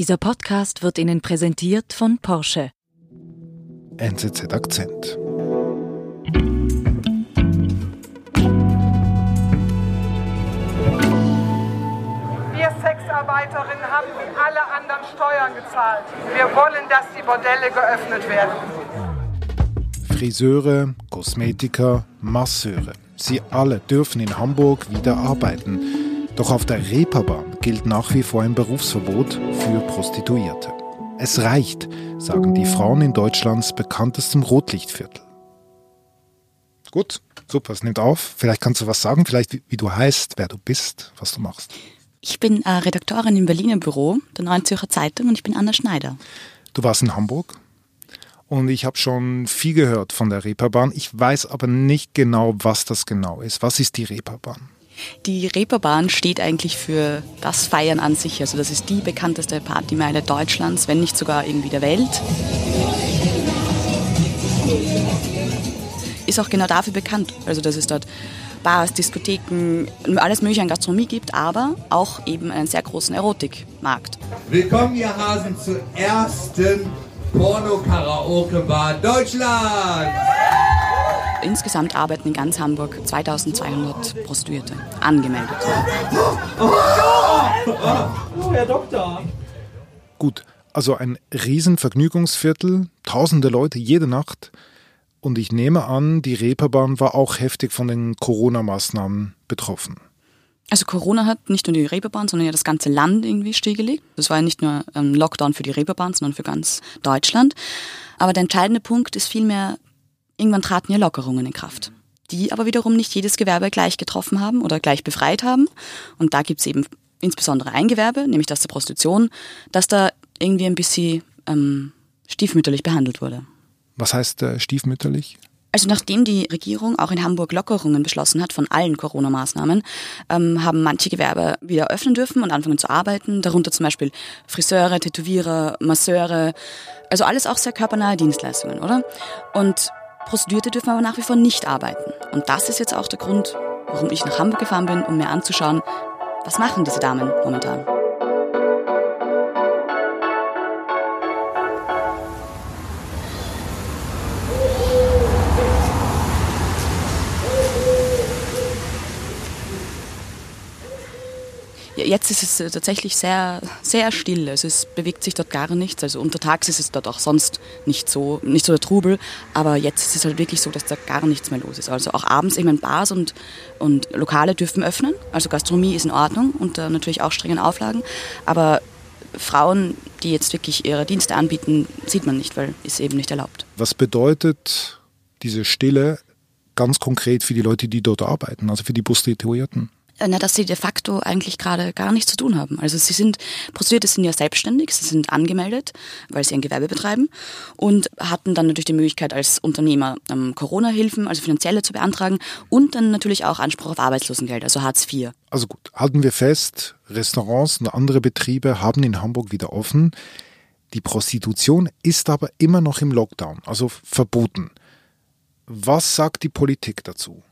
Dieser Podcast wird Ihnen präsentiert von Porsche. NZZ Akzent. Wir Sexarbeiterinnen haben wie alle anderen Steuern gezahlt. Wir wollen, dass die Bordelle geöffnet werden. Friseure, Kosmetiker, Masseure. Sie alle dürfen in Hamburg wieder arbeiten. Doch auf der Reeperbahn gilt nach wie vor ein Berufsverbot für Prostituierte. Es reicht, sagen die Frauen in Deutschlands bekanntestem Rotlichtviertel. Gut, super, es nimmt auf. Vielleicht kannst du was sagen, vielleicht wie, wie du heißt, wer du bist, was du machst. Ich bin äh, Redakteurin im Berliner Büro der Neuen Zürcher Zeitung und ich bin Anna Schneider. Du warst in Hamburg und ich habe schon viel gehört von der Reeperbahn. Ich weiß aber nicht genau, was das genau ist. Was ist die Reeperbahn? Die Reeperbahn steht eigentlich für das Feiern an sich. Also das ist die bekannteste Partymeile Deutschlands, wenn nicht sogar irgendwie der Welt. Ist auch genau dafür bekannt. Also dass es dort Bars, Diskotheken, alles mögliche an Gastronomie gibt, aber auch eben einen sehr großen Erotikmarkt. Willkommen, ihr Hasen, zur ersten Porno-Karaoke-Bar Deutschlands! Insgesamt arbeiten in ganz Hamburg 2200 Prostituierte angemeldet. Oh, Herr Doktor. Gut, also ein Riesenvergnügungsviertel, tausende Leute jede Nacht. Und ich nehme an, die Reeperbahn war auch heftig von den Corona-Maßnahmen betroffen. Also Corona hat nicht nur die Reeperbahn, sondern ja das ganze Land irgendwie stillgelegt. Das war ja nicht nur ein Lockdown für die Reeperbahn, sondern für ganz Deutschland. Aber der entscheidende Punkt ist vielmehr, irgendwann traten ja Lockerungen in Kraft, die aber wiederum nicht jedes Gewerbe gleich getroffen haben oder gleich befreit haben. Und da gibt es eben insbesondere ein Gewerbe, nämlich das der Prostitution, das da irgendwie ein bisschen ähm, stiefmütterlich behandelt wurde. Was heißt äh, stiefmütterlich? Also nachdem die Regierung auch in Hamburg Lockerungen beschlossen hat von allen Corona-Maßnahmen, ähm, haben manche Gewerbe wieder öffnen dürfen und anfangen zu arbeiten, darunter zum Beispiel Friseure, Tätowierer, Masseure, also alles auch sehr körpernahe Dienstleistungen, oder? Und Prostituierte dürfen aber nach wie vor nicht arbeiten. Und das ist jetzt auch der Grund, warum ich nach Hamburg gefahren bin, um mir anzuschauen, was machen diese Damen momentan. Jetzt ist es tatsächlich sehr, sehr still. Also es bewegt sich dort gar nichts. Also untertags ist es dort auch sonst nicht so, nicht so der Trubel. Aber jetzt ist es halt wirklich so, dass da gar nichts mehr los ist. Also auch abends, ich Bars und, und Lokale dürfen öffnen. Also Gastronomie ist in Ordnung unter natürlich auch strengen Auflagen. Aber Frauen, die jetzt wirklich ihre Dienste anbieten, sieht man nicht, weil ist eben nicht erlaubt. Was bedeutet diese Stille ganz konkret für die Leute, die dort arbeiten, also für die Prostituierten? Na, dass sie de facto eigentlich gerade gar nichts zu tun haben. Also sie sind, Prostituierte sind ja selbstständig, sie sind angemeldet, weil sie ein Gewerbe betreiben und hatten dann natürlich die Möglichkeit als Unternehmer ähm, Corona-Hilfen, also finanzielle zu beantragen und dann natürlich auch Anspruch auf Arbeitslosengeld, also Hartz IV. Also gut, halten wir fest, Restaurants und andere Betriebe haben in Hamburg wieder offen. Die Prostitution ist aber immer noch im Lockdown, also verboten. Was sagt die Politik dazu?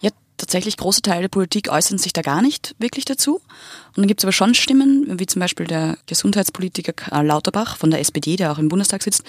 Ja, tatsächlich große Teile der Politik äußern sich da gar nicht wirklich dazu. Und dann gibt es aber schon Stimmen, wie zum Beispiel der Gesundheitspolitiker Karl Lauterbach von der SPD, der auch im Bundestag sitzt,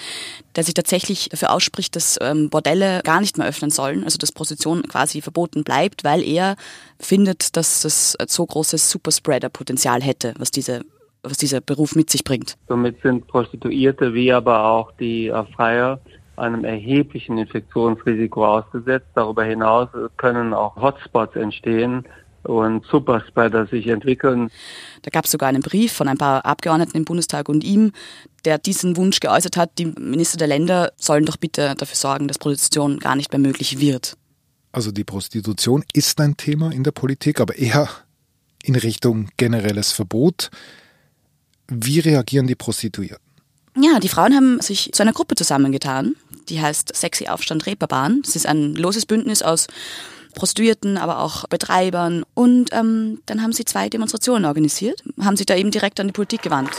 der sich tatsächlich dafür ausspricht, dass ähm, Bordelle gar nicht mehr öffnen sollen, also dass Prostitution quasi verboten bleibt, weil er findet, dass das so großes Superspreader-Potenzial hätte, was diese was dieser Beruf mit sich bringt. Somit sind Prostituierte wie aber auch die äh, Freier einem erheblichen Infektionsrisiko ausgesetzt. Darüber hinaus können auch Hotspots entstehen und Superspreader sich entwickeln. Da gab es sogar einen Brief von ein paar Abgeordneten im Bundestag und ihm, der diesen Wunsch geäußert hat, die Minister der Länder sollen doch bitte dafür sorgen, dass Prostitution gar nicht mehr möglich wird. Also die Prostitution ist ein Thema in der Politik, aber eher in Richtung generelles Verbot. Wie reagieren die Prostituierten? Ja, die Frauen haben sich zu einer Gruppe zusammengetan, die heißt Sexy Aufstand Reeperbahn. Das ist ein loses Bündnis aus Prostituierten, aber auch Betreibern. Und ähm, dann haben sie zwei Demonstrationen organisiert, haben sich da eben direkt an die Politik gewandt.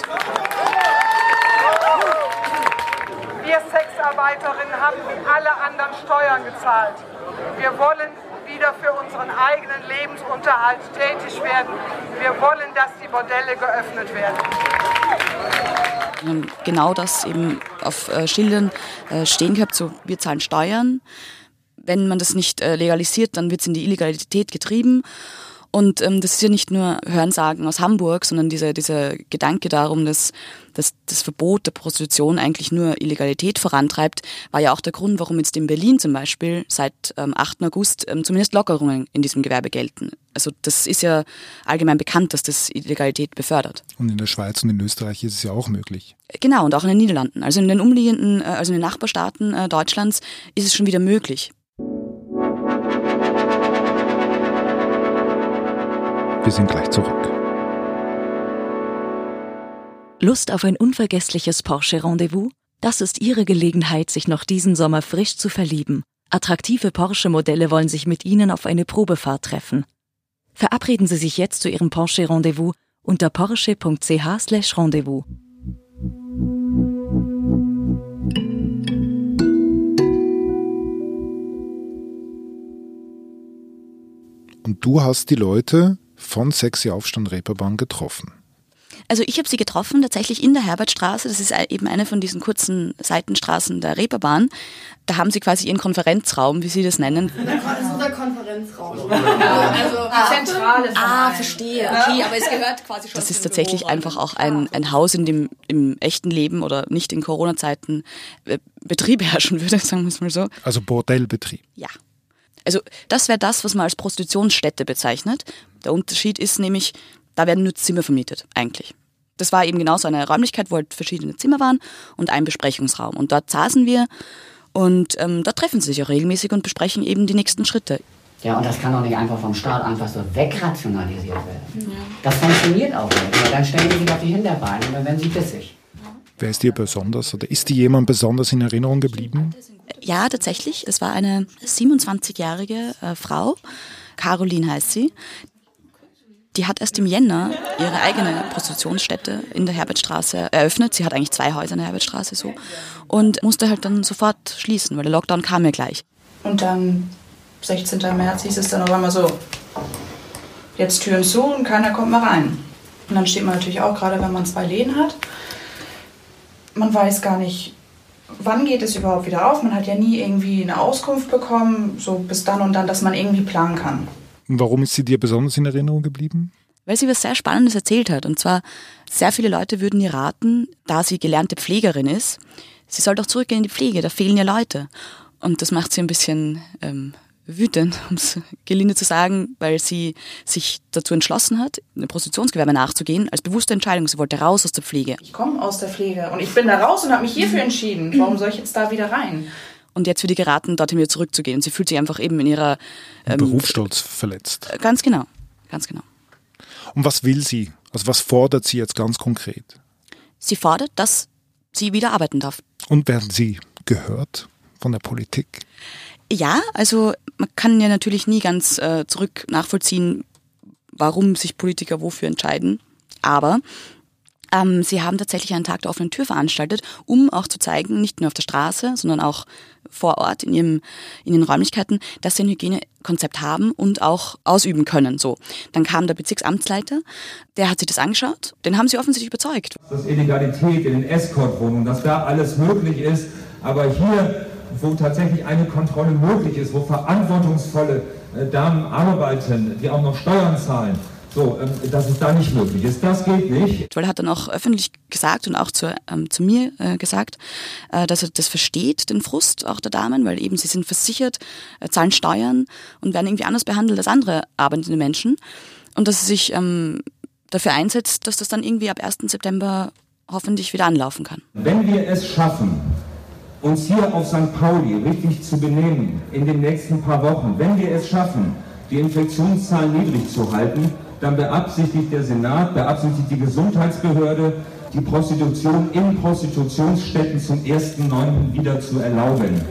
Wir Sexarbeiterinnen haben wie alle anderen Steuern gezahlt. Wir wollen wieder für unseren eigenen Lebensunterhalt tätig werden. Wir wollen, dass die Bordelle geöffnet werden. Genau das eben auf äh, Schildern äh, stehen gehabt, so wir zahlen Steuern. Wenn man das nicht äh, legalisiert, dann wird es in die Illegalität getrieben. Und ähm, das ist ja nicht nur Hörensagen aus Hamburg, sondern dieser, dieser Gedanke darum, dass, dass das Verbot der Prostitution eigentlich nur Illegalität vorantreibt, war ja auch der Grund, warum jetzt in Berlin zum Beispiel seit ähm, 8. August ähm, zumindest Lockerungen in diesem Gewerbe gelten. Also das ist ja allgemein bekannt, dass das Illegalität befördert. Und in der Schweiz und in Österreich ist es ja auch möglich. Genau, und auch in den Niederlanden. Also in den umliegenden, äh, also in den Nachbarstaaten äh, Deutschlands ist es schon wieder möglich. Wir sind gleich zurück. Lust auf ein unvergessliches Porsche-Rendezvous? Das ist Ihre Gelegenheit, sich noch diesen Sommer frisch zu verlieben. Attraktive Porsche-Modelle wollen sich mit Ihnen auf eine Probefahrt treffen. Verabreden Sie sich jetzt zu Ihrem Porsche-Rendezvous unter porsche.ch/rendezvous. Und du hast die Leute von Sexy Aufstand Reeperbahn getroffen. Also ich habe sie getroffen, tatsächlich in der Herbertstraße. Das ist eben eine von diesen kurzen Seitenstraßen der Reeperbahn. Da haben sie quasi ihren Konferenzraum, wie sie das nennen. Das ist unser Konferenzraum. Also die Zentrale. Ah, verstehe. Okay, aber es gehört quasi schon. Das ist tatsächlich Büro einfach auch ein, ein Haus, in dem im echten Leben oder nicht in Corona-Zeiten äh, Betrieb herrschen würde, sagen wir es mal so. Also Bordellbetrieb. Ja. Also das wäre das, was man als Prostitutionsstätte bezeichnet. Der Unterschied ist nämlich, da werden nur Zimmer vermietet, eigentlich. Das war eben genau so eine Räumlichkeit, wo halt verschiedene Zimmer waren und ein Besprechungsraum. Und dort saßen wir und ähm, da treffen sie sich auch regelmäßig und besprechen eben die nächsten Schritte. Ja, und das kann auch nicht einfach vom Staat einfach so wegrationalisiert werden. Ja. Das funktioniert auch nicht. Dann stellen die sich auf die Hinterbeine und dann werden sie bissig. Wer ist dir besonders oder ist dir jemand besonders in Erinnerung geblieben? Ja, tatsächlich. Es war eine 27-jährige äh, Frau, Caroline heißt sie. Die hat erst im Jänner ihre eigene Prostitutionsstätte in der Herbertstraße eröffnet. Sie hat eigentlich zwei Häuser in der Herbertstraße so und musste halt dann sofort schließen, weil der Lockdown kam ja gleich. Und dann 16. März hieß es dann auf einmal so, jetzt Türen zu und keiner kommt mehr rein. Und dann steht man natürlich auch, gerade wenn man zwei Läden hat, man weiß gar nicht, wann geht es überhaupt wieder auf? Man hat ja nie irgendwie eine Auskunft bekommen, so bis dann und dann, dass man irgendwie planen kann. Und warum ist sie dir besonders in Erinnerung geblieben? Weil sie was sehr Spannendes erzählt hat. Und zwar, sehr viele Leute würden ihr raten, da sie gelernte Pflegerin ist, sie soll doch zurückgehen in die Pflege, da fehlen ja Leute. Und das macht sie ein bisschen ähm, wütend, um es gelinde zu sagen, weil sie sich dazu entschlossen hat, eine Prostitutionsgewerbe nachzugehen, als bewusste Entscheidung. Sie wollte raus aus der Pflege. Ich komme aus der Pflege und ich bin da raus und habe mich hierfür entschieden. Warum soll ich jetzt da wieder rein? Und jetzt wird ihr geraten, dorthin wieder zurückzugehen. Und sie fühlt sich einfach eben in ihrer ähm, Berufsstolz verletzt. Äh, ganz genau, ganz genau. Und was will sie? Also was fordert sie jetzt ganz konkret? Sie fordert, dass sie wieder arbeiten darf. Und werden sie gehört von der Politik? Ja, also man kann ja natürlich nie ganz äh, zurück nachvollziehen, warum sich Politiker wofür entscheiden. Aber ähm, sie haben tatsächlich einen Tag der offenen Tür veranstaltet, um auch zu zeigen, nicht nur auf der Straße, sondern auch vor Ort in, ihrem, in den Räumlichkeiten, dass sie ein Hygienekonzept haben und auch ausüben können. So, dann kam der Bezirksamtsleiter, der hat sich das angeschaut, den haben sie offensichtlich überzeugt. Dass Illegalität in den Escortwohnungen, dass da alles möglich ist, aber hier wo tatsächlich eine Kontrolle möglich ist, wo verantwortungsvolle äh, Damen arbeiten, die auch noch Steuern zahlen, so, ähm, dass es da nicht möglich ist. Das geht nicht. Er hat dann auch öffentlich gesagt und auch zu, ähm, zu mir äh, gesagt, äh, dass er das versteht, den Frust auch der Damen, weil eben sie sind versichert, äh, zahlen Steuern und werden irgendwie anders behandelt als andere arbeitende Menschen. Und dass er sich ähm, dafür einsetzt, dass das dann irgendwie ab 1. September hoffentlich wieder anlaufen kann. Wenn wir es schaffen, uns hier auf St. Pauli richtig zu benehmen in den nächsten paar Wochen, wenn wir es schaffen, die Infektionszahlen niedrig zu halten, dann beabsichtigt der Senat, beabsichtigt die Gesundheitsbehörde, die Prostitution in Prostitutionsstätten zum 1.9. wieder zu erlauben.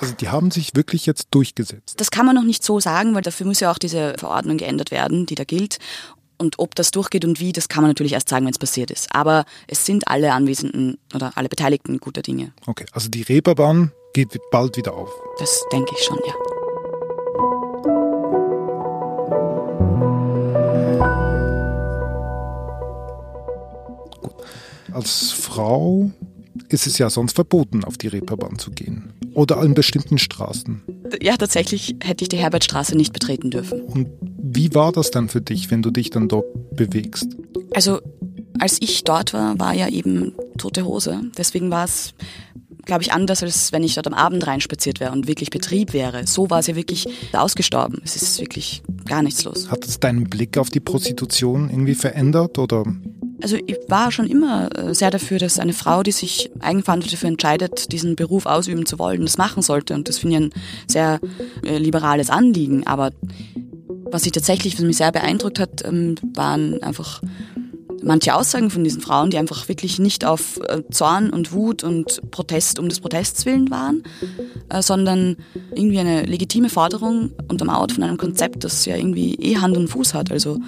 Also die haben sich wirklich jetzt durchgesetzt. Das kann man noch nicht so sagen, weil dafür muss ja auch diese Verordnung geändert werden, die da gilt. Und ob das durchgeht und wie, das kann man natürlich erst sagen, wenn es passiert ist. Aber es sind alle Anwesenden oder alle Beteiligten guter Dinge. Okay, also die Reeperbahn geht bald wieder auf. Das denke ich schon, ja. Als Frau ist es ja sonst verboten, auf die Reeperbahn zu gehen. Oder an bestimmten Straßen. Ja, tatsächlich hätte ich die Herbertstraße nicht betreten dürfen. Und wie war das dann für dich, wenn du dich dann dort bewegst? Also, als ich dort war, war ja eben tote Hose. Deswegen war es, glaube ich, anders, als wenn ich dort am Abend reinspaziert wäre und wirklich Betrieb wäre. So war es ja wirklich ausgestorben. Es ist wirklich gar nichts los. Hat es deinen Blick auf die Prostitution irgendwie verändert oder also ich war schon immer äh, sehr dafür, dass eine Frau, die sich eigenverantwortlich dafür entscheidet, diesen Beruf ausüben zu wollen, das machen sollte. Und das finde ich ein sehr äh, liberales Anliegen. Aber was ich tatsächlich, was mich sehr beeindruckt hat, ähm, waren einfach manche Aussagen von diesen Frauen, die einfach wirklich nicht auf äh, Zorn und Wut und Protest um des Protests willen waren, sondern irgendwie eine legitime Forderung unterm Out von einem Konzept, das ja irgendwie eh Hand und Fuß hat. Also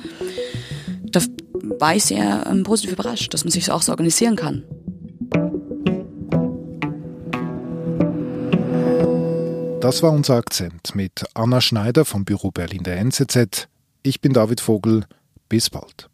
da war ich sehr ähm, positiv überrascht, dass man sich auch so organisieren kann. Das war unser Akzent mit Anna Schneider vom Büro Berlin der NZZ. Ich bin David Vogel. Bis bald.